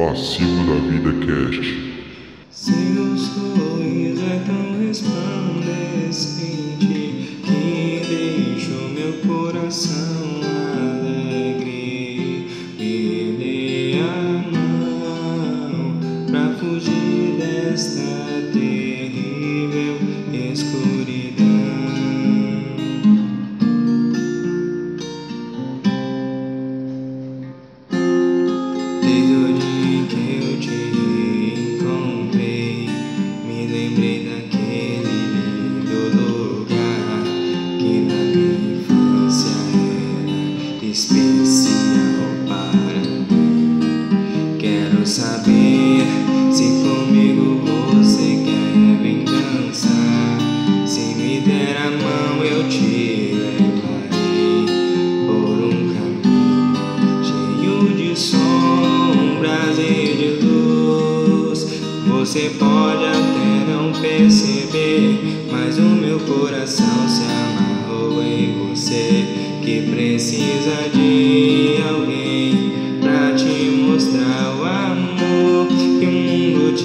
Passivo da Vida Cast.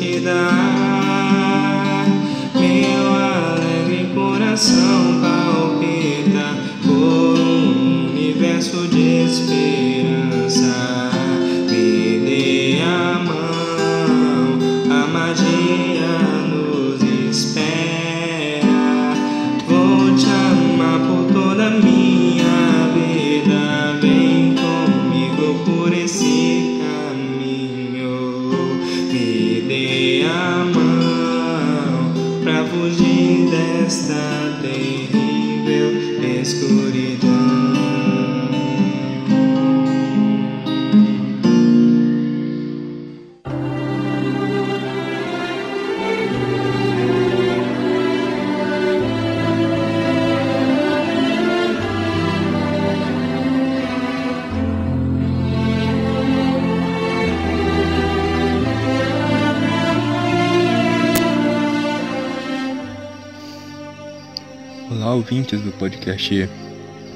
Mundo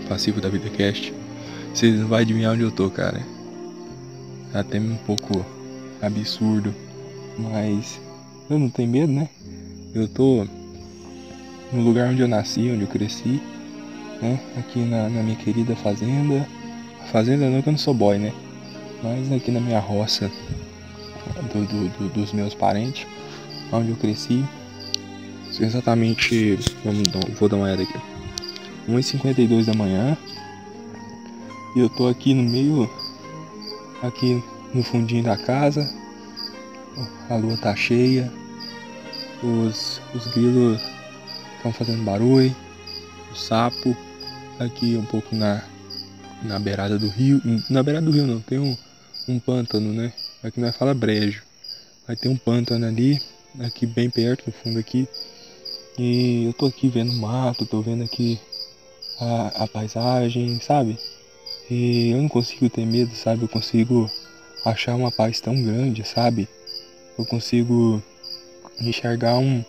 Passivo da Vida Cast. Vocês não vão adivinhar onde eu tô, cara. É até um pouco absurdo, mas eu não tenho medo, né? Eu tô no lugar onde eu nasci, onde eu cresci, né? Aqui na, na minha querida fazenda. Fazenda não que eu não sou boy, né? Mas aqui na minha roça do- do- do- dos meus parentes, onde eu cresci, exatamente, vamos vou dar uma olhada aqui. 1h52 da manhã. E eu tô aqui no meio, aqui no fundinho da casa. A lua tá cheia. Os, os grilos estão fazendo barulho. O sapo aqui um pouco na, na beirada do rio. Na beirada do rio não, tem um, um pântano, né? Aqui nós fala brejo. Aí tem um pântano ali, aqui bem perto, no fundo aqui. E eu tô aqui vendo mato, tô vendo aqui a, a paisagem, sabe? E eu não consigo ter medo, sabe? Eu consigo achar uma paz tão grande, sabe? Eu consigo enxergar um,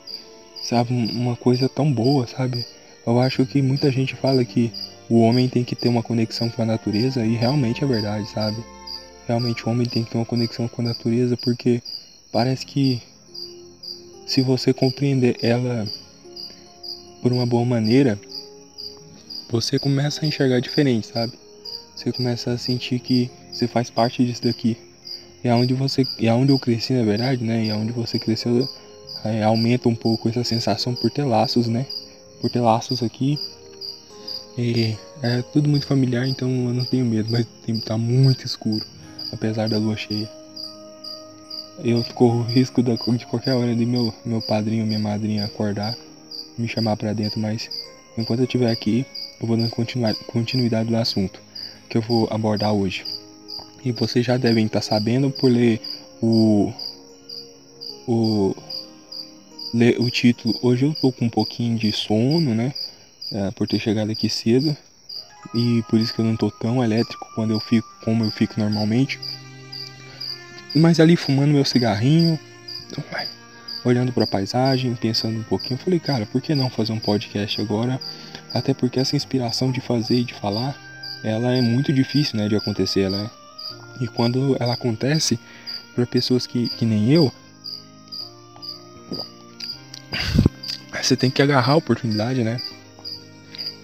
sabe, um- uma coisa tão boa, sabe? Eu acho que muita gente fala que o homem tem que ter uma conexão com a natureza e realmente é verdade, sabe? Realmente o homem tem que ter uma conexão com a natureza porque parece que se você compreender ela por uma boa maneira, você começa a enxergar diferente, sabe? Você começa a sentir que você faz parte disso daqui. E aonde você, e aonde eu cresci, na verdade, né? E aonde você cresceu, é, aumenta um pouco essa sensação por ter laços, né? Por ter laços aqui. E é tudo muito familiar, então eu não tenho medo, mas tem tá muito escuro, apesar da lua cheia. Eu corro o risco de qualquer hora de meu, meu padrinho, minha madrinha acordar, me chamar pra dentro, mas enquanto eu estiver aqui, eu vou dando continuidade do assunto que eu vou abordar hoje. E vocês já devem estar sabendo por ler o o ler o título. Hoje eu tô com um pouquinho de sono, né? É, por ter chegado aqui cedo e por isso que eu não tô tão elétrico quando eu fico como eu fico normalmente. Mas ali fumando meu cigarrinho, olhando para a paisagem, pensando um pouquinho, eu falei, cara, por que não fazer um podcast agora? Até porque essa inspiração de fazer e de falar, ela é muito difícil, né, de acontecer, ela é. E quando ela acontece, para pessoas que, que nem eu, você tem que agarrar a oportunidade, né?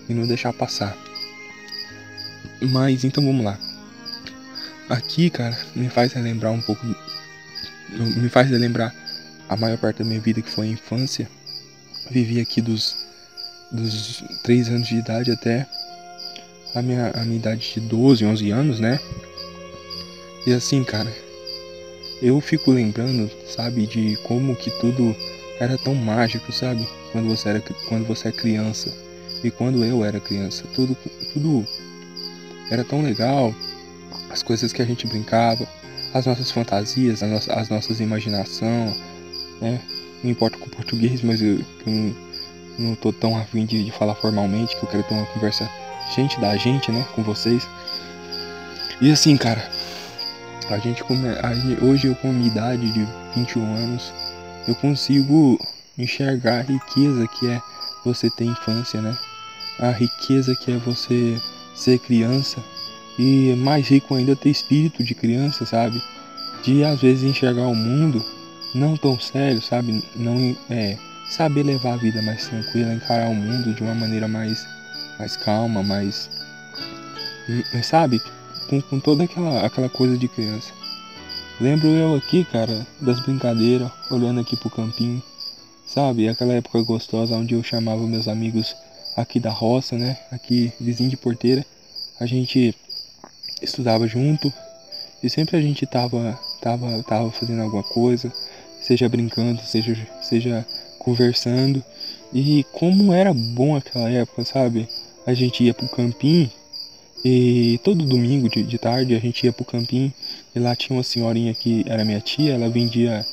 E não deixar passar. Mas então vamos lá. Aqui, cara, me faz relembrar um pouco. Me faz relembrar a maior parte da minha vida que foi a infância. Vivi aqui dos, dos 3 anos de idade até a minha, a minha idade de 12, 11 anos, né? E assim, cara, eu fico lembrando, sabe, de como que tudo era tão mágico, sabe? Quando você era quando você é criança e quando eu era criança, tudo tudo era tão legal, as coisas que a gente brincava, as nossas fantasias, as nossas, as nossas imaginação, né? Não importa com o português, mas eu, eu não tô tão afim de, de falar formalmente, que eu quero ter uma conversa gente da gente, né, com vocês. E assim, cara, a gente, come, a hoje eu com a minha idade de 21 anos, eu consigo enxergar a riqueza que é você ter infância, né? A riqueza que é você ser criança e mais rico ainda ter espírito de criança, sabe? De às vezes enxergar o mundo não tão sério, sabe? Não é saber levar a vida mais tranquila, encarar o mundo de uma maneira mais mais calma, mais sabe? Com, com toda aquela aquela coisa de criança. Lembro eu aqui, cara, das brincadeiras, olhando aqui pro campinho, sabe? Aquela época gostosa onde eu chamava meus amigos aqui da roça, né? Aqui, vizinho de porteira. A gente estudava junto e sempre a gente tava, tava, tava fazendo alguma coisa, seja brincando, seja, seja conversando. E como era bom aquela época, sabe? A gente ia pro campinho e todo domingo de, de tarde a gente ia pro campinho e lá tinha uma senhorinha que era minha tia, ela vendia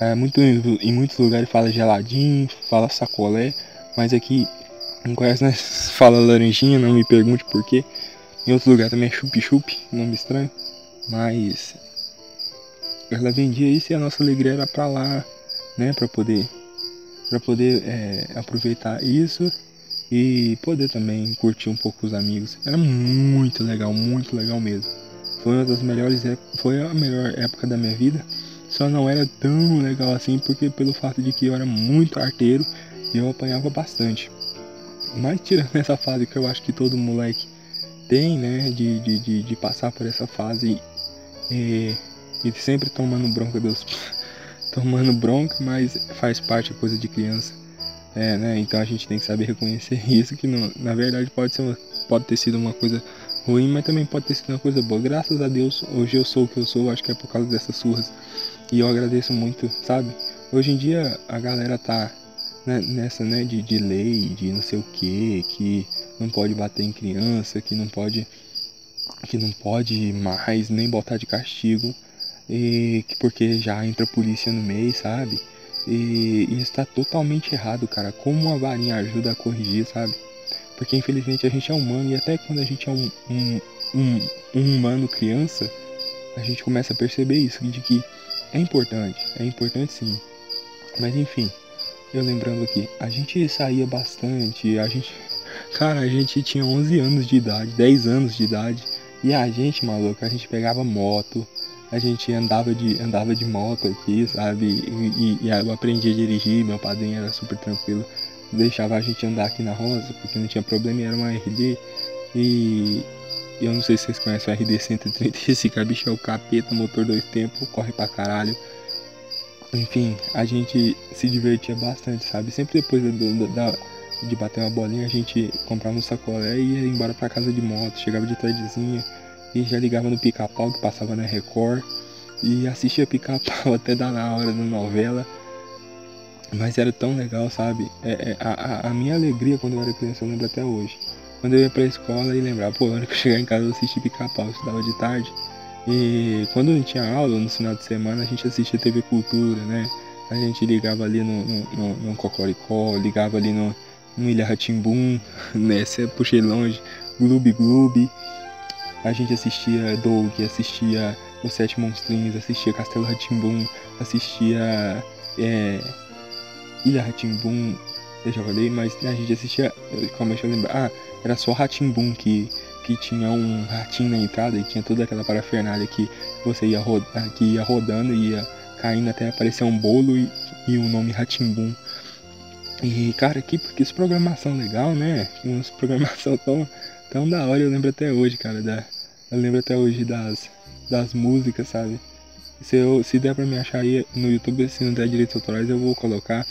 é, muito, em muitos lugares fala geladinho, fala sacolé, mas aqui em Goiás nós fala laranjinha, não me pergunte por quê. Em outro lugar também é chup-chup, nome estranho, mas ela vendia isso e a nossa alegria era pra lá, né, pra poder, pra poder é, aproveitar isso e poder também curtir um pouco os amigos. Era muito legal, muito legal mesmo. Foi uma das melhores, foi a melhor época da minha vida. Só não era tão legal assim porque pelo fato de que eu era muito arteiro e eu apanhava bastante. Mas tirando essa fase que eu acho que todo moleque tem, né, de, de, de, de passar por essa fase e, e sempre tomando bronca dos tomando bronca, mas faz parte coisa de criança. É, né? Então a gente tem que saber reconhecer isso, que não, na verdade pode, ser uma, pode ter sido uma coisa ruim, mas também pode ter sido uma coisa boa. Graças a Deus, hoje eu sou o que eu sou, acho que é por causa dessas surras. E eu agradeço muito, sabe? Hoje em dia a galera tá né, nessa, né, de, de lei, de não sei o que, que não pode bater em criança, que não pode que não pode mais nem botar de castigo, e que porque já entra polícia no meio, sabe? E, e está totalmente errado, cara. Como uma varinha ajuda a corrigir, sabe? Porque infelizmente a gente é humano e até quando a gente é um, um, um, um humano criança, a gente começa a perceber isso, de que é importante, é importante sim. Mas enfim, eu lembrando aqui, a gente saía bastante, a gente. Cara, a gente tinha 11 anos de idade, 10 anos de idade. E a gente, maluco, a gente pegava moto, a gente andava de, andava de moto aqui, sabe? E, e, e, eu aprendi a dirigir, meu padrinho era super tranquilo, deixava a gente andar aqui na roça, porque não tinha problema, era uma RD. E eu não sei se vocês conhecem o RD 130, esse cara bicho é o capeta, motor dois tempos, corre pra caralho. Enfim, a gente se divertia bastante, sabe? Sempre depois da, de bater uma bolinha, a gente comprava um sacolé e ia embora pra casa de moto, chegava de tardezinha e já ligava no pica-pau que passava na Record e assistia pica-pau até dar na hora da novela. Mas era tão legal, sabe? É, é, a, a, minha alegria quando eu era criança eu lembro até hoje. Quando eu ia pra escola e lembrava, pô, na hora que eu chegar em casa eu assistia pica-pau, eu estudava de tarde. E quando não tinha aula, no final de semana, a gente assistia TV Cultura, né? A gente ligava ali no, no, no, no Cocoricó, ligava ali no, no Ilha Ratimbum, né? Puxei longe, Gloob Gloob. A gente assistia Doug, assistia Os Sete Monstrinhos, assistia Castelo Ratimbum, assistia é, Ilha Ratimbum, eu já falei, mas a gente assistia. Calma, deixa eu lembrar. Ah, era só Ratimbum que, que tinha um ratinho na entrada e tinha toda aquela parafernália que você ia, rodar, que ia rodando e ia caindo até aparecer um bolo e, e o nome Ratimbum. E cara, que, que programação legal, né? Uma programação tão, tão da hora, eu lembro até hoje, cara. Da, eu lembro até hoje das, das músicas, sabe? Se, eu, se der pra me achar aí no YouTube, se não der direitos autorais, eu vou colocar.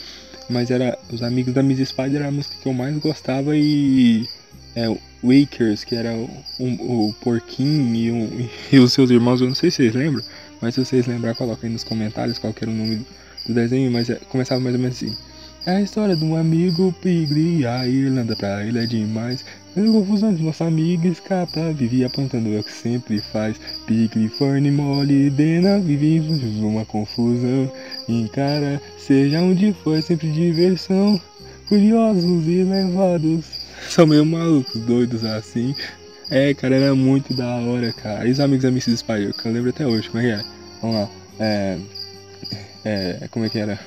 Mas era Os Amigos da Miss Spider era a música que eu mais gostava e. É, Wakers, que era o, o, o Porquinho e, um, e, os seus irmãos, eu não sei se vocês lembram, mas se vocês lembrar, coloquem aí nos comentários qual era o nome do desenho, mas é, começava mais ou menos assim. É a história de um amigo pigre, a Irlanda pra ele é demais. Fazendo confusão de nosso amigo escapa, vivia apontando é o que sempre faz. Pigre, forne, mole, dena, vive uma confusão. Encara, seja onde for, sempre diversão. Curiosos e levados, são meio malucos, doidos assim. É, cara, era muito da hora, cara. E os amigos da Mrs. Spider, que eu lembro até hoje, como é que é? Vamos lá. É. É. Como é que era?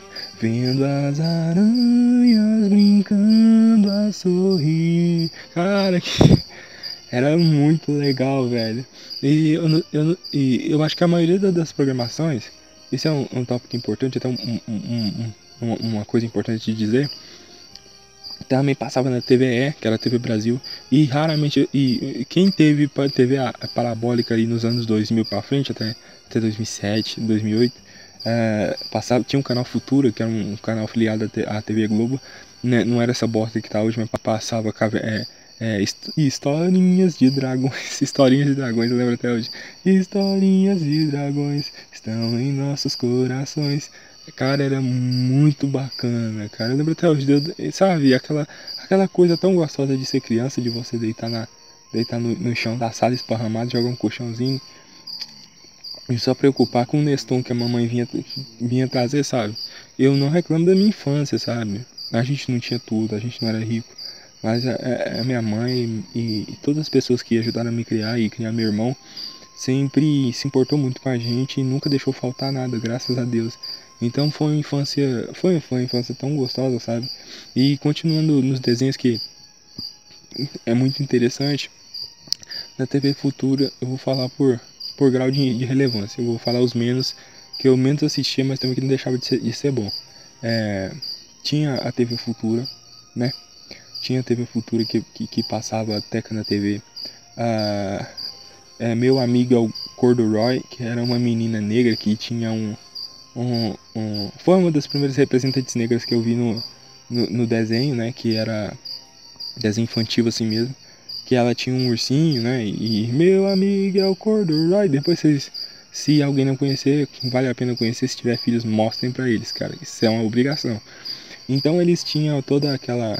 Vendo as aranhas brincando a sorrir. Cara, que. Era muito legal, velho. E eu, eu, e eu acho que a maioria das programações. Isso é um, um tópico importante, até um, um, um, uma coisa importante de dizer também passava na TVE, que era a TV Brasil, e raramente, e quem teve TV parabólica aí nos anos 2000 para frente, até, até 2007, 2008, é, passava, tinha um canal Futura, que era um canal afiliado à TV Globo, né, não era essa bosta que tá hoje, mas passava é, é, historinhas de dragões, historinhas de dragões, eu lembro até hoje. Historinhas de dragões estão em nossos corações. Cara, era muito bacana, cara. Eu lembro até hoje, sabe, aquela, aquela coisa tão gostosa de ser criança, de você deitar, na, deitar no, no chão da sala esparramado, jogar um colchãozinho e só preocupar com o Neston que a mamãe vinha, vinha trazer, sabe? Eu não reclamo da minha infância, sabe? A gente não tinha tudo, a gente não era rico. Mas a, a, minha mãe e, e, todas as pessoas que ajudaram a me criar e criar meu irmão sempre se importou muito com a gente e nunca deixou faltar nada, graças a Deus. Então foi uma infância, foi, foi uma infância tão gostosa, sabe? E continuando nos desenhos que é muito interessante, na TV Futura eu vou falar por, por grau de, de relevância. Eu vou falar os menos que eu menos assistia, mas também que não deixava de ser, de ser bom. É, tinha a TV Futura, né? Tinha a TV Futura que, que, que passava Teca na TV. Ah, é, meu amigo é o Corduroy, que era uma menina negra que tinha um, um, um, foi uma das primeiras representantes negras que eu vi no, no, no, desenho, né? Que era desenho infantil assim mesmo. Que ela tinha um ursinho, né? E meu amigo é o Corduroy. Depois vocês, se alguém não conhecer, vale a pena conhecer. Se tiver filhos, mostrem para eles, cara. Isso é uma obrigação. Então eles tinham toda aquela.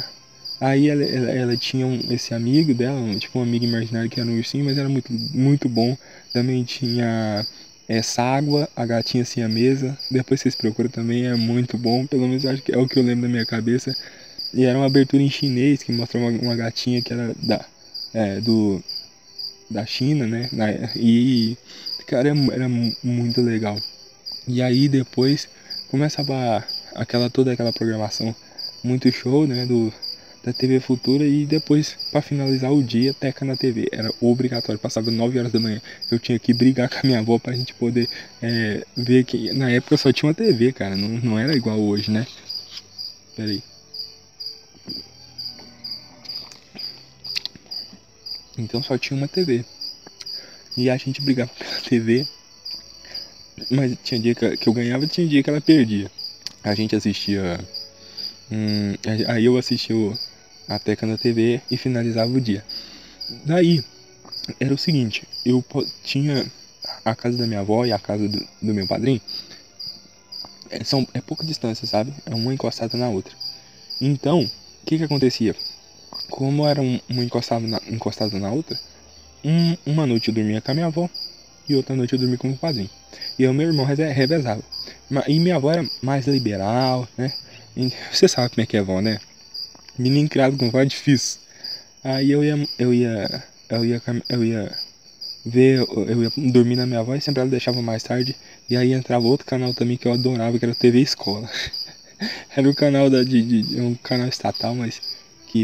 Aí ela, ela, ela tinha um, esse amigo dela, um, tipo um amigo imaginário que era um ursinho, mas era muito, muito bom. Também tinha essa água, a gatinha assim a mesa. Depois vocês procuram também, é muito bom. Pelo menos acho que é o que eu lembro da minha cabeça. E era uma abertura em chinês que mostrou uma, uma gatinha que era da, é, do, da China, né? E, cara, era muito legal. E aí depois começava aquela toda aquela programação muito show, né? Do, da TV Futura e depois para finalizar o dia Teca na TV era obrigatório passava 9 horas da manhã eu tinha que brigar com a minha avó para a gente poder é, ver que na época só tinha uma TV cara não, não era igual hoje né Pera então só tinha uma TV e a gente brigava pela TV mas tinha dia que eu ganhava tinha dia que ela perdia a gente assistia Hum, aí eu assistia a Teca na TV e finalizava o dia. Daí, era o seguinte, eu tinha a casa da minha avó e a casa do, do meu padrinho, é, são, é pouca distância, sabe? É uma encostada na outra. Então, o que que acontecia? Como era um, uma encostada na, encostada na outra, um, uma noite eu dormia com a minha avó e outra noite eu dormia com o padrinho. E o meu irmão revezava. E minha avó era mais liberal, né? E você sabe como é que é avó, né? Menino criado com voz é difícil. Aí eu ia, eu ia, eu ia, eu ia ver, eu ia dormir na minha avó e sempre ela deixava mais tarde. E aí entrava outro canal também que eu adorava, que era TV Escola. era um canal da, de, de, um canal estatal, mas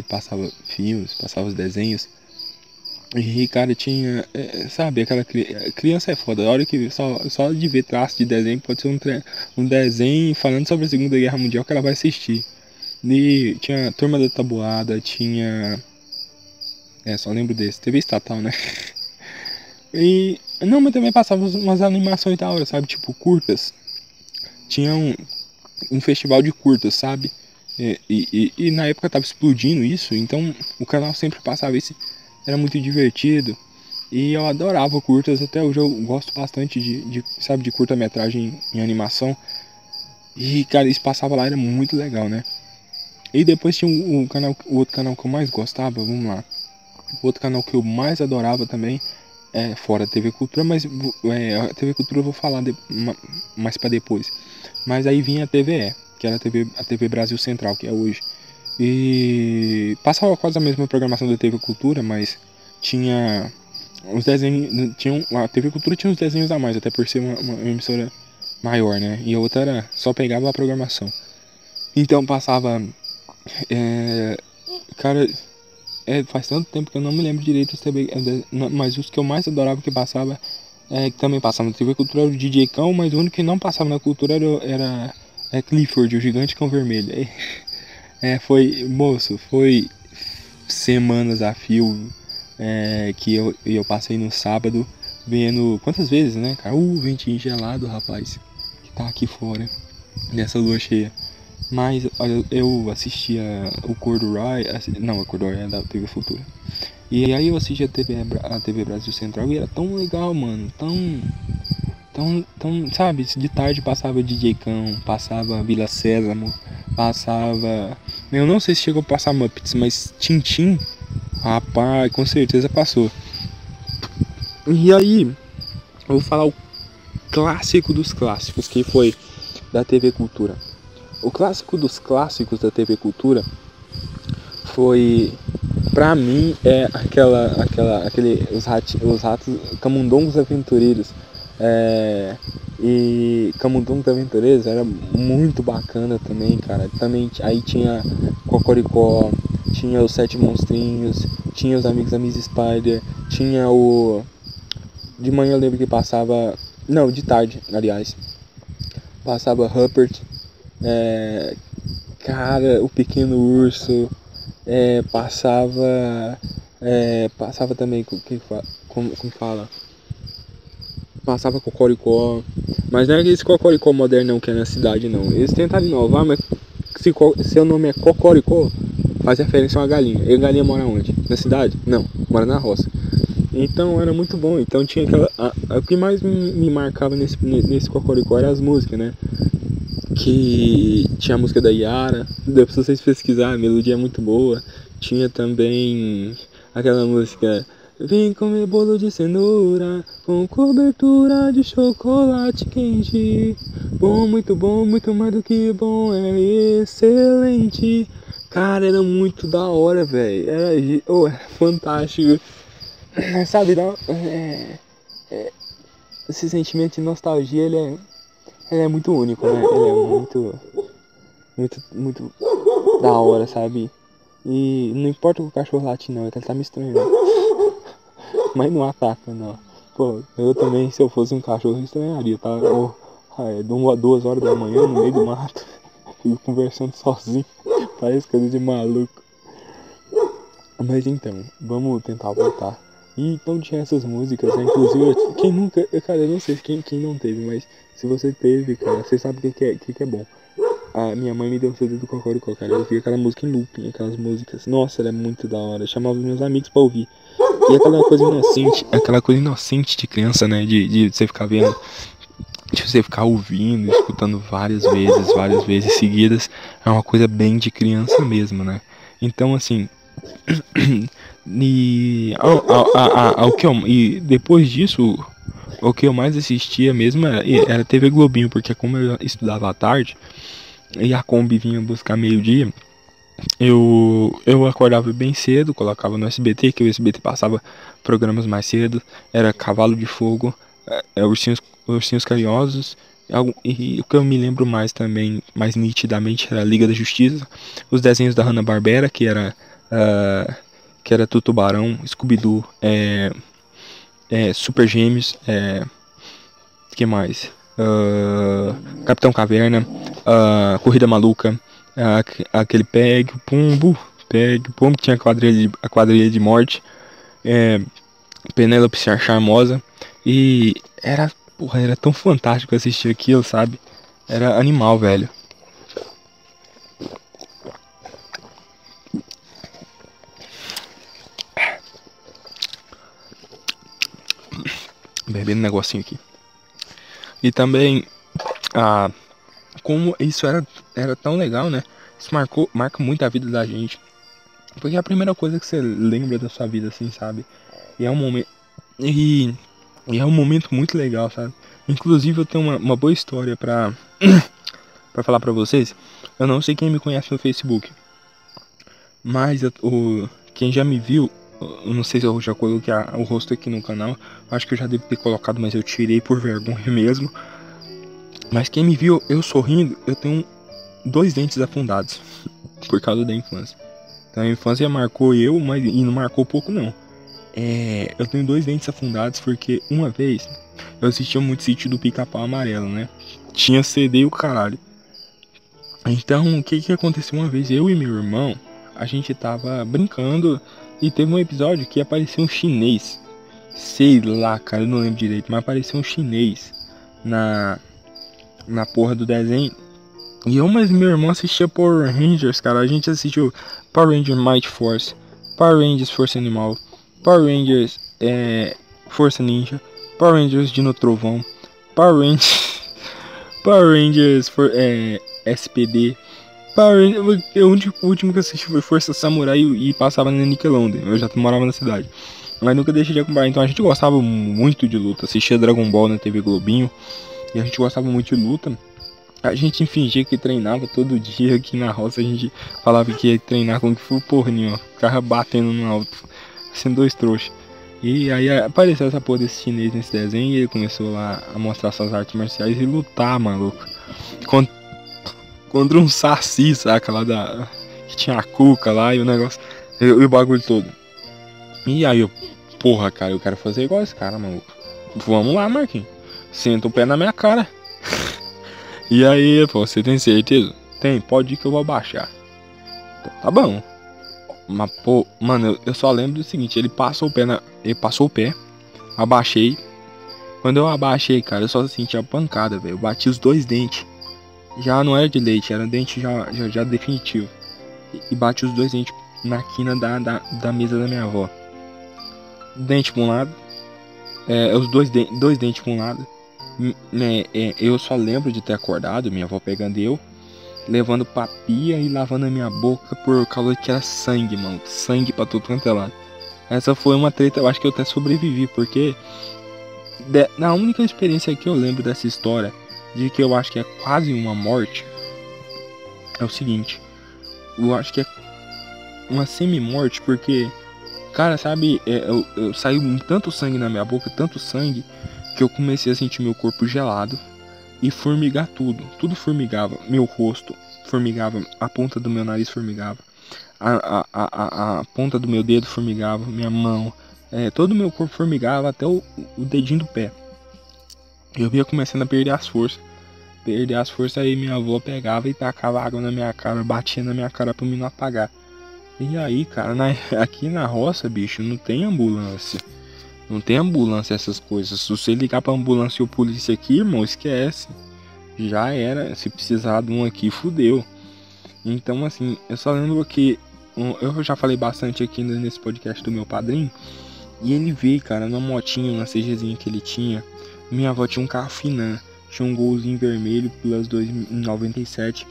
passava filmes, passava os desenhos. E, cara, tinha. é, sabe, aquela cri- criança é foda. A hora que só, só de ver traço de desenho pode ser um, um desenho falando sobre a Segunda Guerra Mundial que ela vai assistir. E tinha Turma da Tabuada, tinha. É, só lembro desse. TV estatal, né? E. Não, mas também passava umas- umas animações da hora, sabe? Tipo, curtas. Tinha um, um festival de curtas, sabe? E, e, e- e na época tava explodindo isso, então o canal sempre passava isso. Era muito divertido. E eu adorava curtas, até hoje eu gosto bastante de, de sabe, de curta-metragem em animação. E, cara, isso passava lá, era muito legal, né? E depois tinha o, o canal, o outro canal que eu mais gostava, vamos lá. O outro canal que eu mais adorava também, é fora a TV Cultura, mas é, a TV Cultura eu vou falar de, ma- mais pra depois. Mas aí vinha a TVE, que era a TV, a TV Brasil Central, que é hoje. E passava quase a mesma programação da TV Cultura, mas tinha os desenhos. Tinham, a TV Cultura tinha uns desenhos a mais, até por ser uma, uma emissora maior, né? E a outra era só pegava a programação. Então passava. é, cara, é, faz tanto tempo que eu não me lembro direito os TV, é, mas os que eu mais adorava que passava. É, que também passava na TV Cultura era o DJ Cão, mas o único que não passava na cultura era, era é Clifford, o gigante cão vermelho. É, foi, moço, foi semanas a fio é, que eu, eu passei no sábado vendo. Quantas vezes, né, cara? Uh, ventinho gelado, rapaz, que tá aqui fora, nessa lua cheia. Mas olha, eu assistia o Corduroy, não, o Corduroy é da TV Futura. E aí eu assistia a TV, a TV Brasil Central e era tão legal, mano, tão. Tão, tão, sabe, de tarde passava DJ Cão, passava Vila Sésamo, passava. Eu não sei se chegou a passar Muppets, mas Tintim, rapaz, com certeza passou. E aí, eu vou falar o clássico dos clássicos, que foi da TV Cultura. O clássico dos clássicos da TV Cultura foi, pra mim, é aquela, aquela, aquele, os, ratos, os ratos, camundongos aventureiros. É, e Camundongos Aventureiros era muito bacana também, cara. Também aí tinha Cocoricó, tinha os Sete Monstrinhos, tinha os Amigos da Miss Spider, tinha o. De manhã eu lembro que passava. Não, de tarde, aliás. Passava Rupert. É, cara, o Pequeno Urso. É, passava. É, passava também. co- que fa- Como, como fala? Passava Cocoricó. Mas não é esse Cocoricó modernão que é na cidade, não. Eles tentaram inovar, mas se seu nome é Cocoricó, faz referência a uma galinha. E a galinha mora onde? Na cidade? Não, mora na roça. Então era muito bom. Então tinha aquela. a- a- o que mais me, marcava nesse, nesse Cocoricó eram as músicas, né? Que tinha a música da Yara, depois vocês pesquisarem, a melodia é muito boa. Tinha também aquela música Vem comer bolo de cenoura com cobertura de chocolate quente. Bom, muito bom, muito mais do que bom, é excelente. Cara, era muito da hora, velho. Era, oh, era fantástico. Sabe, dá, é, é, esse sentimento de nostalgia, ele é, ele é muito único, né? Ele é muito, muito, muito da hora, sabe? E não importa o cachorro late não, é ele tá me estranhando. Mas não ataca, não. Pô, eu também, se eu fosse um cachorro, eu estranharia, tá? Ah, é, duas horas da manhã no meio do mato, fico conversando sozinho, parece coisa de maluco. Mas então, vamos tentar voltar. E então tinha essas músicas, né? Inclusive, quem nunca. Cara, eu não sei quem, quem não teve, mas se você teve, cara, você sabe o que, que, é, que, que é bom. A minha mãe me deu um CD do Cocoricó, cara. Eu vi aquela música em looping, aquelas músicas. Nossa, ela é muito da hora. Eu chamava meus amigos pra ouvir. E aquela coisa inocente, aquela coisa inocente de criança, né? De, de você ficar vendo, de você ficar ouvindo, escutando várias vezes, várias vezes seguidas. É uma coisa bem de criança mesmo, né? Então, assim. e, ao, que eu, e depois disso, o que eu mais assistia mesmo era, era TV Globinho, porque como eu estudava à tarde e a Kombi vinha buscar meio-dia, eu, eu acordava bem cedo, colocava no SBT, que o SBT passava programas mais cedo, era Cavalo de Fogo, é, Ursinhos, Ursinhos Carinhosos, e o que eu me lembro mais também, mais nitidamente, era a Liga da Justiça, os desenhos da Hanna-Barbera, que era... Uh, que era do Tubarão, Scooby-Doo, é, é, Super Gêmeos, é, que mais? Uh, Capitão Caverna, uh, Corrida Maluca, uh, aquele Peg, Pumbo, Peg, Pumbo que tinha a quadrilha de, a quadrilha de morte, é, Penélope Charmosa, e era, porra, era tão fantástico assistir aquilo, sabe? Era animal, velho. Bebendo um negocinho aqui. E também, ah, como isso era, era tão legal, né? Isso marcou, marca muito a vida da gente. Porque é a primeira coisa que você lembra da sua vida, assim, sabe? E é um momento. E, e é um momento muito legal, sabe? Inclusive eu tenho uma, uma boa história pra, pra falar pra vocês. Eu não sei quem me conhece no Facebook. Mas eu, o, quem já me viu, eu não sei se eu já coloquei a, o rosto aqui no canal. Acho que eu já devo ter colocado, mas eu tirei por vergonha mesmo. Mas quem me viu eu sorrindo, eu tenho dois dentes afundados. Por causa da infância. Então a infância marcou eu, mas e não marcou pouco não. É, eu tenho dois dentes afundados porque uma vez eu assistia muito sítio do pica-pau amarelo, né? Tinha CD o caralho. Então o que que aconteceu uma vez? Eu e meu irmão, a gente tava brincando e teve um episódio que apareceu um chinês. Sei lá, cara, eu não lembro direito, mas apareceu um chinês na na porra do desenho. E eu, mas meu irmão assistia Power Rangers, cara. A gente assistiu Power Rangers Might Force, Power Rangers Força Animal, Power Rangers é, Força Ninja, Power Rangers Dino Trovão, Power Rangers, Power Rangers for, é, SPD, Power Rangers, o, último, que eu assisti foi Força Samurai e, e passava na Nickelodeon. Eu já morava na cidade. Mas nunca deixei de acompanhar. Então a gente gostava muito de luta. Assistia Dragon Ball na TV Globinho. E a gente gostava muito de luta. A gente fingia que treinava todo dia aqui na roça. A gente falava que ia treinar com que foi porra nenhuma. Ficava batendo no alto. Sendo dois trouxas. E aí apareceu essa porra desse chinês nesse desenho. E ele começou lá a mostrar suas artes marciais e lutar, maluco. Contra, contra um saci, saca? Lá da. Que tinha a cuca lá e o negócio. E, e o bagulho todo. E aí eu. Porra, cara, eu quero fazer igual esse cara, maluco. Vamos lá, Marquinhos. Senta o pé na minha cara. e aí, pô, você tem certeza? Tem, pode ir que eu vou abaixar. Então, tá bom. Mas, pô, mano, eu, eu, só lembro do seguinte, ele passou o pé na. Ele passou o pé, abaixei. Quando eu abaixei, cara, eu só senti a pancada, velho. Eu bati os dois dentes. Já não era de leite, era dente já, já, já definitivo. E, e bati os dois dentes na quina da, da, da mesa da minha avó. Dente pra um lado. É, os dois, de, dois dentes pra um lado né, é, eu só lembro de ter acordado, minha avó pegando eu, levando papia e lavando a minha boca por causa que era sangue, mano. Sangue pra tudo quanto é lado. Essa foi uma treta, eu acho que eu até sobrevivi, porque de, na única experiência que eu lembro dessa história, de que eu acho que é quase uma morte, é o seguinte. Eu acho que é uma semi-morte, porque, cara, sabe, é, eu, eu saiu tanto sangue na minha boca, tanto sangue, que eu comecei a sentir meu corpo gelado e formigar tudo. Tudo formigava. Meu rosto formigava, a ponta do meu nariz formigava, a, a, a, a ponta do meu dedo formigava, minha mão. É, todo o meu corpo formigava até o, o dedinho do pé. Eu ia começando a perder as forças. Perder as forças aí minha avó pegava e tacava água na minha cara, batia na minha cara pra mim não apagar. E aí, cara, na, aqui na roça, bicho, não tem ambulância. Não tem ambulância essas coisas. Se você ligar pra ambulância ou polícia aqui, irmão, esquece. Já era. Se precisar de um aqui, fudeu. Então, assim, eu só lembro que. Eu já falei bastante aqui nesse podcast do meu padrinho. E ele veio, cara, na motinha, na CGzinha que ele tinha. Minha avó tinha um carro Finan. Tinha um golzinho vermelho pelas 2,97.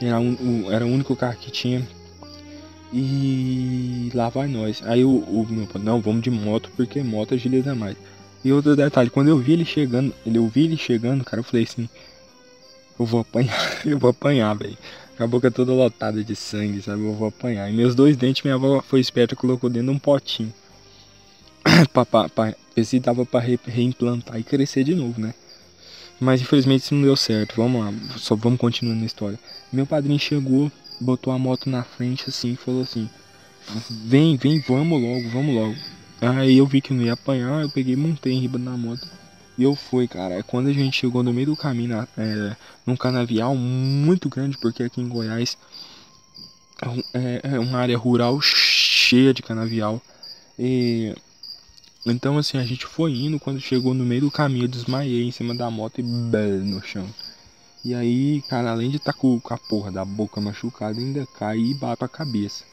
Era, um, era o único carro que tinha. E lá vai nós. Aí o, o meu pai, não, vamos de moto porque moto agiliza mais. E outro detalhe, quando eu vi ele chegando, eu vi ele chegando, cara, eu falei assim, eu vou apanhar, eu vou apanhar, velho. A boca toda lotada de sangue, sabe? Eu vou apanhar. E meus dois dentes, minha avó foi esperta, colocou dentro de um potinho. pra, pra, pra, ver se dava pra re, reimplantar e crescer de novo, né? Mas infelizmente isso não deu certo. Vamos lá, só vamos continuando na história. Meu padrinho chegou, botou a moto na frente assim e falou assim: vem, vem, vamos logo, vamos logo. Aí eu vi que não ia apanhar, eu peguei montei em riba da moto. E eu fui, cara. É quando a gente chegou no meio do caminho, na, é, num canavial muito grande, porque aqui em Goiás é, é uma área rural cheia de canavial. E então assim, a gente foi indo, quando chegou no meio do caminho, eu desmaiei em cima da moto e bem no chão. E aí, cara, além de estar tá com, a porra da boca machucada, ainda cai e bate a cabeça.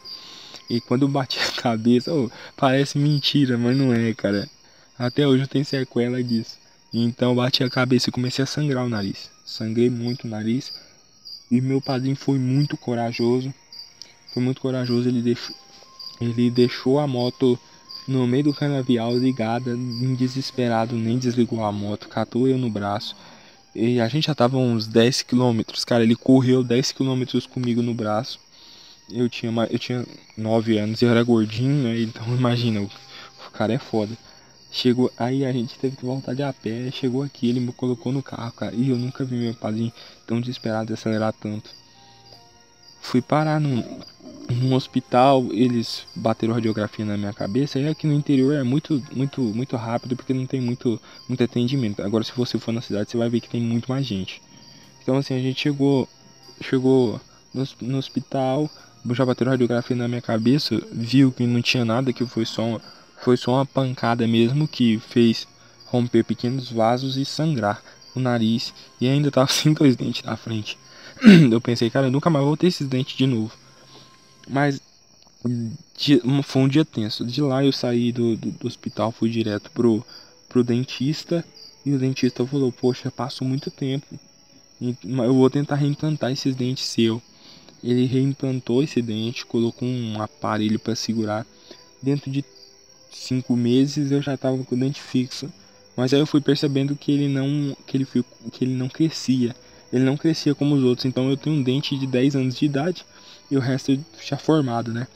E quando bati a cabeça, oh, parece mentira, mas não é, cara. Até hoje eu tenho sequela disso. Então bati a cabeça e comecei a sangrar o nariz. Sangrei muito o nariz. E meu padrinho foi muito corajoso. Foi muito corajoso. Ele deixou, ele deixou a moto no meio do canavial ligada, desesperado, nem desligou a moto, catou eu no braço. E a gente já tava uns 10 quilômetros, cara. Ele correu 10 quilômetros comigo no braço. Eu tinha, eu tinha 9 anos e era gordinho, né? Então imagina, o, o cara é foda. Chegou, aí a gente teve que voltar de a pé. Chegou aqui, ele me colocou no carro, cara. E eu nunca vi meu padrinho tão desesperado de acelerar tanto. Fui parar num, num hospital, eles bateram radiografia na minha cabeça. E aqui no interior é muito, muito, muito rápido porque não tem muito, muito atendimento. Agora, se você for na cidade, você vai ver que tem muito mais gente. Então, assim, a gente chegou, chegou no, no hospital, já bateram radiografia na minha cabeça, viu que não tinha nada, que foi só foi só uma pancada mesmo que fez romper pequenos vasos e sangrar o nariz e ainda tava sem dois dentes na frente. Eu pensei, cara, eu nunca mais vou ter esses dentes de novo. Mas foi um dia tenso. De lá eu saí do, do, do, hospital, fui direto pro, pro dentista. E o dentista falou, poxa, passou muito tempo. Eu vou tentar reimplantar esses dentes seu. Ele reimplantou esse dente, colocou um aparelho para segurar. Dentro de cinco meses eu já estava com o dente fixo. Mas aí eu fui percebendo que ele não que ele, que ele não crescia. Ele não crescia como os outros. Então eu tenho um dente de 10 anos de idade e o resto já formado, né?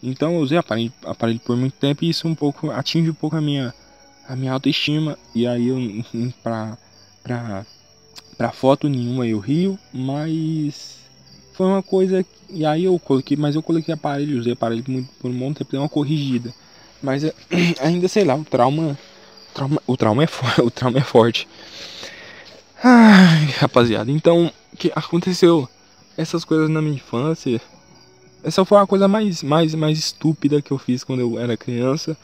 Então eu usei aparelho, aparelho por muito tempo e isso um pouco atinge um pouco a minha a minha autoestima e aí eu pra pra pra foto nenhuma eu rio, mas foi uma coisa e aí eu coloquei, mas eu coloquei aparelho, usei aparelho por um monte de tempo, deu uma corrigida. Mas é, ainda sei lá, o trauma. trauma o, trauma é o trauma é forte. Ai, rapaziada, então, o que aconteceu? Essas coisas na minha infância. Essa foi a coisa mais, mais, mais estúpida que eu fiz quando eu era criança.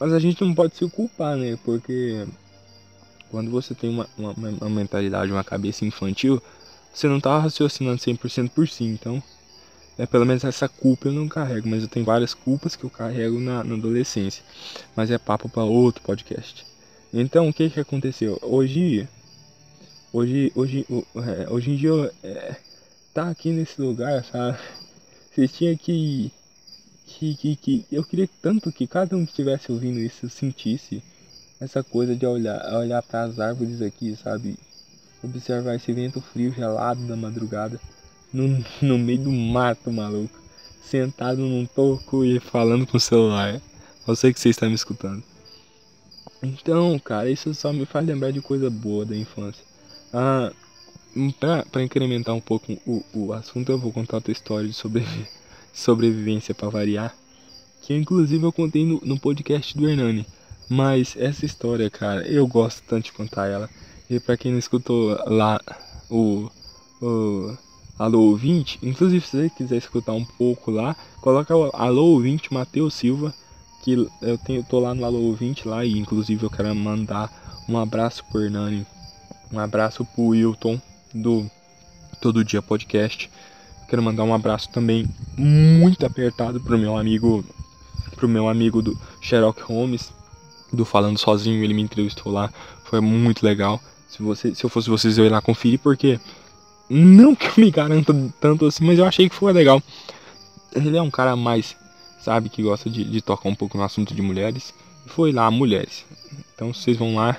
Mas a gente não pode se culpar, né? Porque quando você tem uma, uma, uma mentalidade, uma cabeça infantil, você não tá raciocinando 100% por si. Então, é, pelo menos essa culpa eu não carrego, mas eu tenho várias culpas que eu carrego na, na adolescência. Mas é papo para outro podcast. Então, o que que aconteceu? Hoje, hoje, hoje, é, hoje em dia, é, tá aqui nesse lugar, sabe? Vocês tinham que, que, que, que, eu queria tanto que cada um que estivesse ouvindo isso sentisse essa coisa de olhar, olhar para as árvores aqui, sabe? Observar esse vento frio gelado da madrugada no, no meio do mato, maluco. Sentado num toco e falando com o celular. Eu sei que você está me escutando. Então, cara, isso só me faz lembrar de coisa boa da infância. Ah, pra, pra incrementar um pouco o, o assunto, eu vou contar outra história de sobrevi sobrevivência para variar. Que inclusive eu contei no, no podcast do Hernani. Mas essa história, cara, eu gosto tanto de contar ela. E pra quem não escutou lá o, o Alô ouvinte, inclusive se você quiser escutar um pouco lá, coloca o Alô ouvinte Matheus Silva, que eu tenho, tô lá no Alô ouvinte lá e inclusive eu quero mandar um abraço pro Hernani, um abraço pro Wilton do Todo Dia Podcast. Quero mandar um abraço também muito apertado pro meu amigo, pro meu amigo do Sherlock Holmes, do Falando Sozinho, ele me entrevistou lá, foi muito legal. Se, você, se eu fosse vocês, eu ia lá conferir, porque não que eu me garanta tanto assim, mas eu achei que foi legal. Ele é um cara mais, sabe, que gosta de, de tocar um pouco no assunto de mulheres. Foi lá, mulheres. Então vocês vão lá,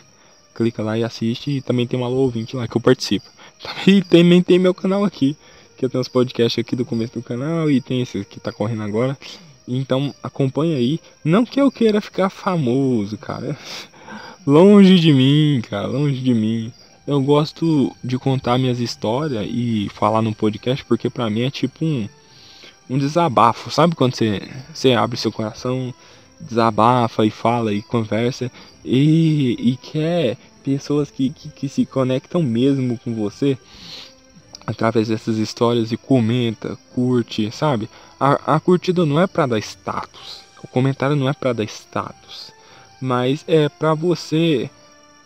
clica lá e assiste. E também tem um alô ouvinte lá que eu participo. E também tem meu canal aqui. Que eu tenho os podcasts aqui do começo do canal. E tem esse que tá correndo agora. Então acompanha aí. Não que eu queira ficar famoso, cara. Longe de mim, cara. Longe de mim. Eu gosto de contar minhas histórias e falar no podcast porque para mim é tipo um um desabafo. Sabe quando você, você abre seu coração, desabafa e fala e conversa e, e quer pessoas que, que, que se conectam mesmo com você através dessas histórias e comenta, curte, sabe? A, a curtida não é para dar status, o comentário não é para dar status, mas é para você,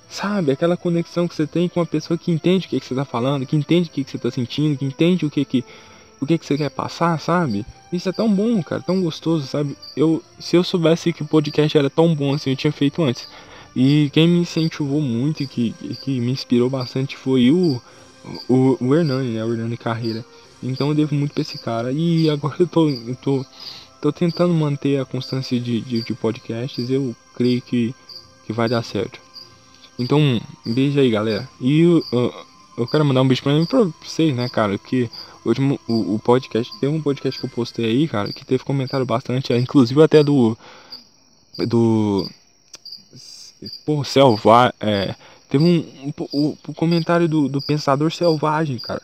sabe? Aquela conexão que você tem com uma pessoa que entende o que, que você está falando, que entende o que, que você está sentindo, que entende o que que o que, que você quer passar, sabe? Isso é tão bom, cara, tão gostoso, sabe? Eu, se eu soubesse que o podcast era tão bom assim, eu tinha feito antes. E quem me incentivou muito e que, que me inspirou bastante foi o, o, o Hernani, né? O Hernani Carreira. Então eu devo muito pra esse cara. E agora eu tô, eu tô, tô tentando manter a constância de, de, de podcasts. Eu creio que, que vai dar certo. Então, beijo aí, galera. E uh, eu quero mandar um beijo pra, mim, pra vocês, né, cara? Porque o último o, o, podcast, teve um podcast que eu postei aí, cara, que teve comentário bastante, é, inclusive até do. Do. Pô, Selva. É, teve um, um, um, comentário do, do Pensador Selvagem, cara.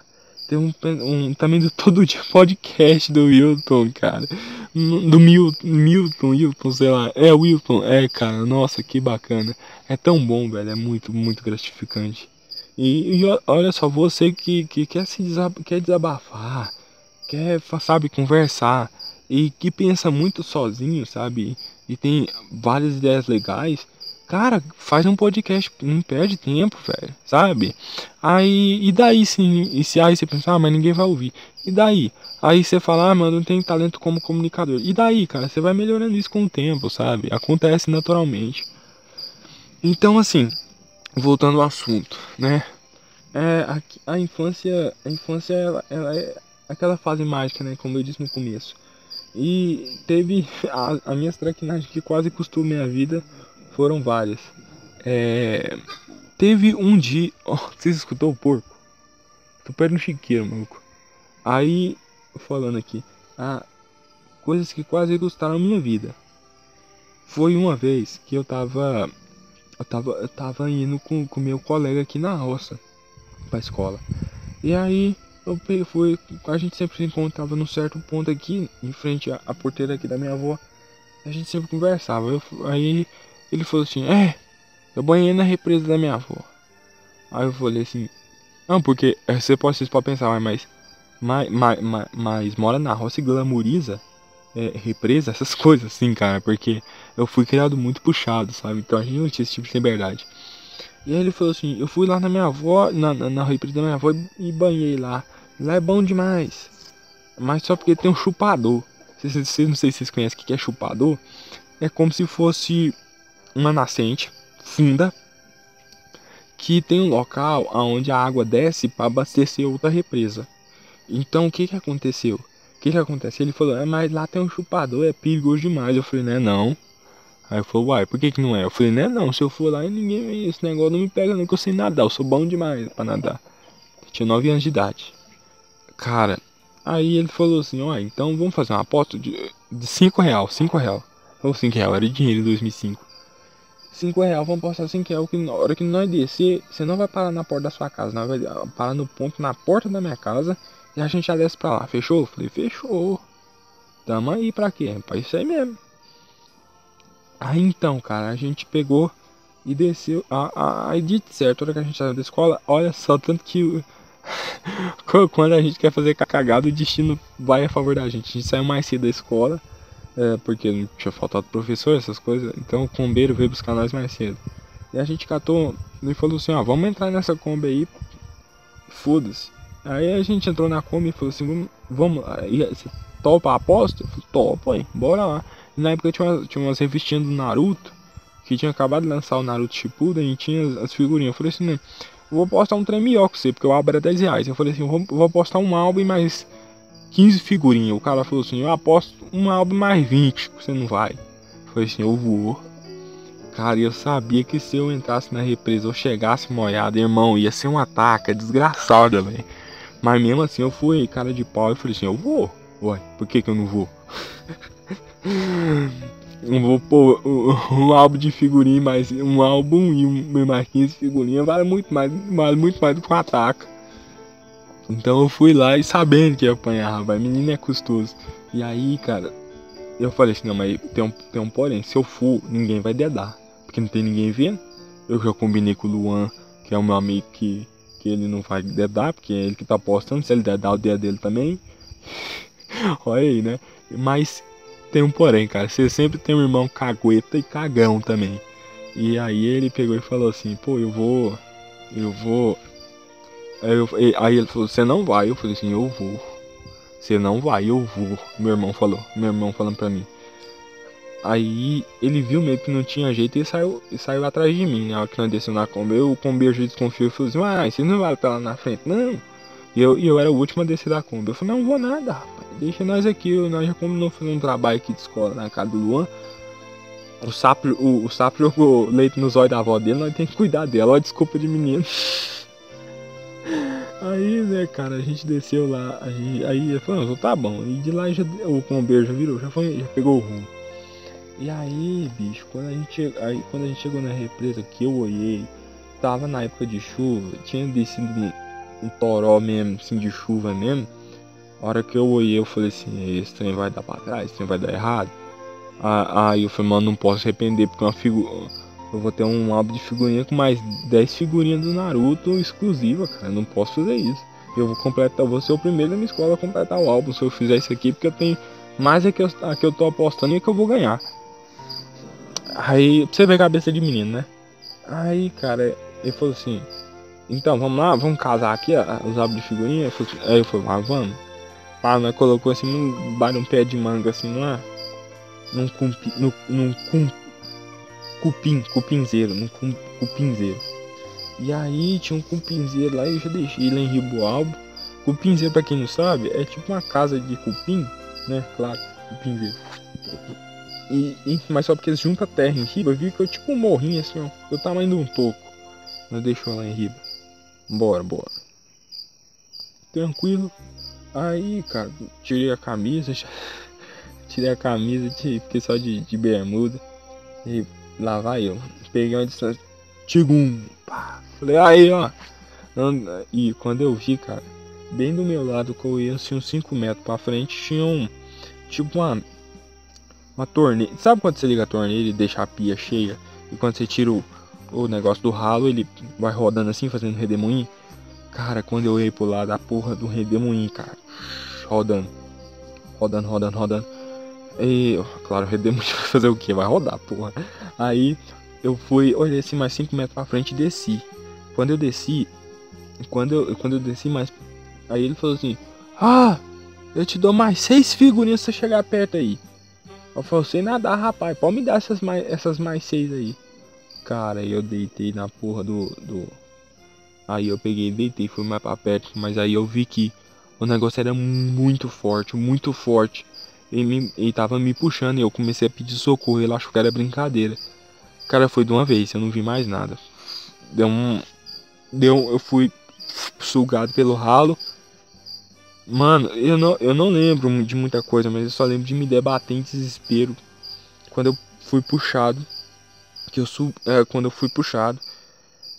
Teve um, um também do Todo Dia Podcast do Wilton, cara. Do Mil, Milton, Wilton, sei lá. É, Wilton, é, cara. Nossa, que bacana. É tão bom, velho. É muito, muito gratificante. E, e olha só, você que, que quer se desab quer desabafar, quer, sabe, conversar e que pensa muito sozinho, sabe? E tem várias ideias legais. Cara, faz um podcast, não perde tempo, velho, sabe? Aí, e daí sim, e se aí você pensar, ah, mas ninguém vai ouvir. E daí? Aí você fala, ah, mano, não tenho talento como comunicador. E daí, cara, você vai melhorando isso com o tempo, sabe? Acontece naturalmente. Então, assim, voltando ao assunto, né? É, a, a infância, a infância ela, ela, é aquela fase mágica, né? Como eu disse no começo. E teve a, a minhas traquinagens que quase custou minha vida foram várias. É, teve um dia, oh, você escutou o porco? Tô perto no chiqueiro, maluco. Aí, falando aqui, ah, coisas que quase custaram minha vida. Foi uma vez que eu tava eu tava, eu tava indo com, com meu colega aqui na roça pra escola. E aí eu fui, a gente sempre se encontrava num certo ponto aqui, em frente à, à porteira aqui da minha avó. A gente sempre conversava. Eu, aí ele falou assim, é, eu banhei na represa da minha avó. Aí eu falei assim, não, porque é, você pode, vocês podem pensar, mas, mas, mas, mas, mas mora na roça e glamoriza é, represa, essas coisas assim, cara, porque eu fui criado muito puxado, sabe? Então a gente não tinha esse tipo de liberdade. E aí ele falou assim: eu fui lá na minha avó, na, na, na represa da minha avó e, banhei lá. Lá é bom demais. Mas só porque tem um chupador. Vocês, vocês não sei se vocês conhecem o que é chupador. É como se fosse uma nascente funda que tem um local onde a água desce para abastecer outra represa. Então o que que aconteceu? Que que acontece? Ele falou, é, mas lá tem um chupador, é perigoso demais. Eu falei, né, não. Aí eu falei, uai, por que que não é? Eu falei, né, não, se eu for lá, ninguém, esse negócio não me pega não, que eu sei nadar, eu sou bom demais pra nadar. Eu tinha 9 anos de idade. Cara, aí ele falou assim, ó, então vamos fazer uma aposta de, de 5 real, 5 real. Ou 5 real, era dinheiro em 2005. 5 real, vamos postar 5 real, que na hora que nós descer, você não vai parar na porta da sua casa, não vai parar no ponto na porta da minha casa e a gente já desce pra lá, fechou? Falei, fechou. Tamo aí pra quê? Pra isso aí mesmo. Aí então, cara, a gente pegou e desceu. Aí de certo, a hora que a gente saiu da escola, olha só, tanto que quando a gente quer fazer cagada, o destino vai a favor da gente. A gente saiu mais cedo da escola, é, porque não tinha faltado professor, essas coisas. Então o combeiro veio buscar nós mais cedo. E a gente catou e falou assim: ó, vamos entrar nessa Kombi aí. Foda-se. Aí a gente entrou na Kombi e falou assim, vamos lá, você topa a aposta? Eu falei, topa aí, bora lá. E na época tinha, tinha umas revistinhas do Naruto, que tinha acabado de lançar o Naruto Shippuden e tinha as, as figurinhas. Eu falei assim, vou postar um trem melhor com você, porque o álbum era 10 reais. Eu falei assim, vou, vou postar um álbum mais 15 figurinhas. O cara falou assim, eu aposto um álbum mais 20, você não vai. Eu falei assim, eu vou. Cara, eu sabia que se eu entrasse na represa ou chegasse molhado, irmão, ia ser um ataque desgraçado, velho. Mas mesmo assim eu fui cara de pau e falei assim, eu vou. Ué, por que que eu não vou? não vou pôr um, álbum de figurinha, mas um álbum e um mais 15 figurinhas vale muito mais, vale muito mais do que um ataque. Então eu fui lá e sabendo que ia apanhar, vai, menino é custoso. E aí, cara, eu falei assim, não, mas tem um, tem um porém, se eu for, ninguém vai dedar. Porque não tem ninguém vendo. Eu já combinei com o Luan, que é o meu amigo que, que ele não vai dedar, porque é ele que tá postando, se ele dedar o dedo dele também. Olha aí, né? Mas tem um porém, cara. Você sempre tem um irmão cagueta e cagão também. E aí ele pegou e falou assim, pô, eu vou. Eu vou. Aí, eu, aí ele falou, você não vai. Eu falei assim, eu vou. Você não vai, eu vou. Meu irmão falou. Meu irmão falando pra mim. Aí ele viu meio que não tinha jeito e saiu, e saiu atrás de mim, né? A hora que nós desceu na Kombi, eu, o Kombi já desconfiou e falou assim, ah, você não vai pra lá na frente, não. E eu, e eu era o último a descer da Kombi. Eu falei, não vou nada, rapaz. Deixa nós aqui, nós já como não fazer um trabalho aqui de escola na casa do Luan. O sapo, o, o sapo jogou leite nos olhos da avó dele, nós temos que cuidar dela. Olha, desculpa de menino. Aí, né, cara, a gente desceu lá, aí, aí ele falou, não, tá bom. E de lá já, o combeiro já virou, já, foi, já pegou o rumo. E aí, bicho, quando a gente, aí, quando a gente chegou na represa que eu olhei, tava na época de chuva, tinha descido um, um toró mesmo, assim, de chuva mesmo. A hora que eu olhei, eu falei assim, esse trem vai dar pra trás, esse trem vai dar errado. Aí eu falei, mano, não posso arrepender, porque uma figura. Eu vou ter um álbum de figurinha com mais 10 figurinhas do Naruto exclusiva, cara. Não posso fazer isso. Eu vou completar, vou ser o primeiro da minha escola a completar o álbum se eu fizer isso aqui, porque eu tenho mais é que eu, a que eu tô apostando e é que eu vou ganhar. Aí, pra você ver a cabeça de menino, né? Aí, cara, ele falou assim: Então, vamos lá, vamos casar aqui ó, os álbuns de figurinha? Eu falei, aí eu falei, ah, vamos. Ah, nós colocou assim, num, um pé de manga assim, não é? Num, cumpi, num, num cum, cupim, cupinzeiro, num cum, cupinzeiro. E aí tinha um cupinzeiro lá eu já deixei lá em Riboalbo. Cupinzeiro, pra quem não sabe, é tipo uma casa de cupim, né? Claro, cupinzeiro. E, e, mas só porque eles juntam terra em riba, eu vi que eu tipo um morrinho assim, ó, do tamanho de um toco. Nós deixou lá em riba. Bora, bora. Tranquilo. Aí, cara, tirei a camisa, tirei a camisa, fiquei só de, de bermuda. E lá vai eu. Peguei uma distância. Tigum! Pá. Falei, aí, ó. E quando eu vi, cara, bem do meu lado, que eu ia assim, uns 5 metros pra frente, tinha um. Tipo uma. Uma torneira. Sabe quando você liga a torneira e deixa a pia cheia? E quando você tira o, o negócio do ralo, ele vai rodando assim, fazendo redemoinho? Cara, quando eu ia pro lado da porra do redemoinho, cara. Rodando. Rodando, rodando, rodando. E, claro, o redemoinho vai fazer o que? Vai rodar, porra. Aí eu fui, olhei assim mais 5 metros pra frente e desci. Quando eu desci, quando eu, quando eu desci mais. Aí ele falou assim: Ah, eu te dou mais seis figurinhas se você chegar perto aí. Eu falei, sei nadar, rapaz, pode me dar essas mais, essas mais seis aí. Cara, eu deitei na porra do, do. Aí eu peguei, deitei, fui mais pra perto, mas aí eu vi que o negócio era muito forte, muito forte. Ele, me, ele tava me puxando e eu comecei a pedir socorro. Ele achou que era brincadeira. Cara, foi de uma vez, eu não vi mais nada. Deu um. Deu, eu fui sugado pelo ralo. Mano, eu não, eu não lembro de muita coisa, mas eu só lembro de me debater em desespero. Quando eu fui puxado. Que eu sub, é, quando eu fui puxado.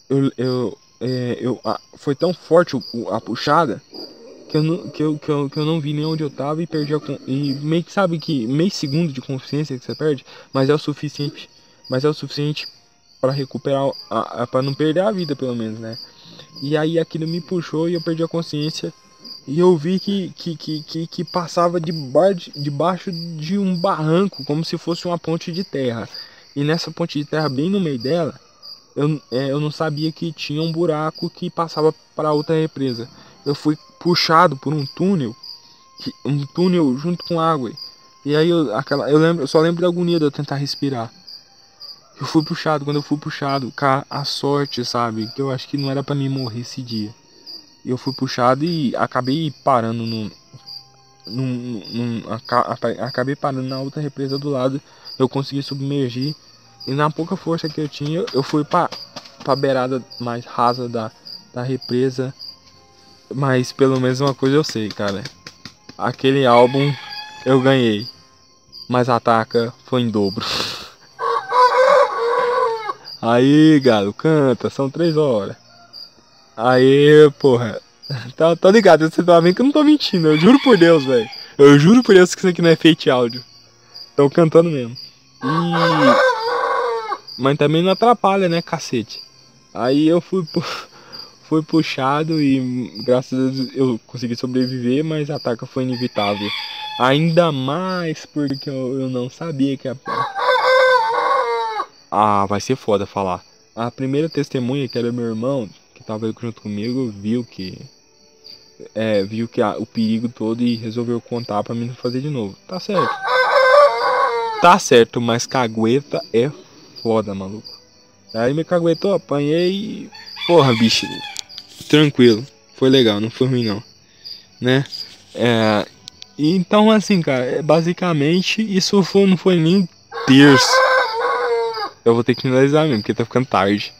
Eu. eu, é, eu a, foi tão forte a puxada que eu, não, que, eu, que, eu, que eu não vi nem onde eu tava e perdi a. E meio que sabe que meio segundo de consciência que você perde, mas é o suficiente. Mas é o suficiente para recuperar, para não perder a vida, pelo menos, né? E aí aquilo me puxou e eu perdi a consciência. E eu vi que, que, que, que, passava debaixo de um barranco, como se fosse uma ponte de terra. E nessa ponte de terra, bem no meio dela, eu, é, eu não sabia que tinha um buraco que passava para outra represa. Eu fui puxado por um túnel, um túnel junto com água. E aí eu, aquela, eu lembro, eu só lembro da agonia de eu tentar respirar. Eu fui puxado, quando eu fui puxado, cá a sorte, sabe, que eu acho que não era para mim morrer esse dia. Eu fui puxado e acabei parando no, num, num, acabei parando na outra represa do lado. Eu consegui submergir e na pouca força que eu tinha, eu fui para para beirada mais rasa da, da represa mas pelo menos uma coisa eu sei, cara. Aquele álbum eu ganhei. Mas a taca foi em dobro. Aí, galo, canta, são três horas. Aí, porra. Tá, tá ligado, você tá vendo que eu não tô mentindo, eu juro por Deus, velho. Eu juro por Deus que isso aqui não é fake áudio. Tô cantando mesmo. E... Mas também não atrapalha, né, cacete? Aí eu fui, pu... fui puxado e graças a Deus eu consegui sobreviver, mas a ataca foi inevitável. Ainda mais porque eu, eu não sabia que a. Ah, vai ser foda falar. A primeira testemunha, que era meu irmão, que tava junto comigo, viu que. É, viu que a, o perigo todo e resolveu contar pra mim não fazer de novo. Tá certo. Tá certo, mas cagueta é foda, maluco. Aí me caguetou, apanhei e. Porra, bicho. Tranquilo. Foi legal, não foi ruim não. Né? É, então, assim, cara, é, basicamente isso foi, não foi nem terço. Eu vou ter que finalizar mesmo, porque tá ficando tarde.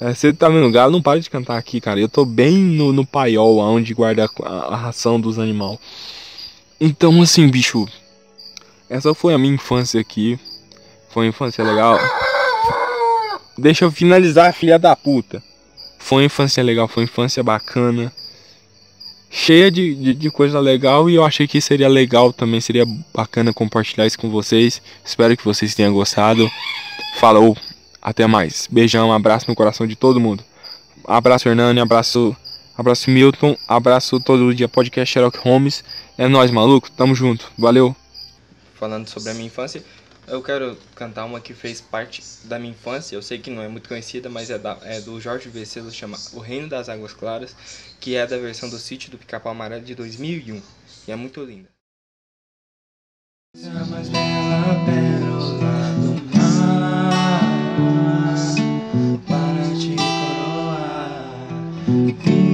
É, você tá vendo, o galo não para de cantar aqui, cara. Eu tô bem no, no paiol, onde guarda a, a ração dos animais. Então, assim, bicho. Essa foi a minha infância aqui. Foi uma infância legal. Deixa eu finalizar, filha da puta. Foi uma infância legal, foi uma infância bacana cheia de, de, de, coisa legal e eu achei que seria legal também, seria bacana compartilhar isso com vocês. Espero que vocês tenham gostado. Falou, até mais. Beijão, um abraço no coração de todo mundo. Abraço Hernani, abraço, abraço Milton, abraço todo dia podcast Sherlock Holmes. É nós, maluco, tamo junto. Valeu. Falando sobre a minha infância, eu quero cantar uma que fez parte da minha infância. Eu sei que não é muito conhecida, mas é, da, é do Jorge Vecelo, chama O Reino das Águas Claras, que é da versão do Sítio do Pica-Pau Amarelo de 2001. E é muito linda. A be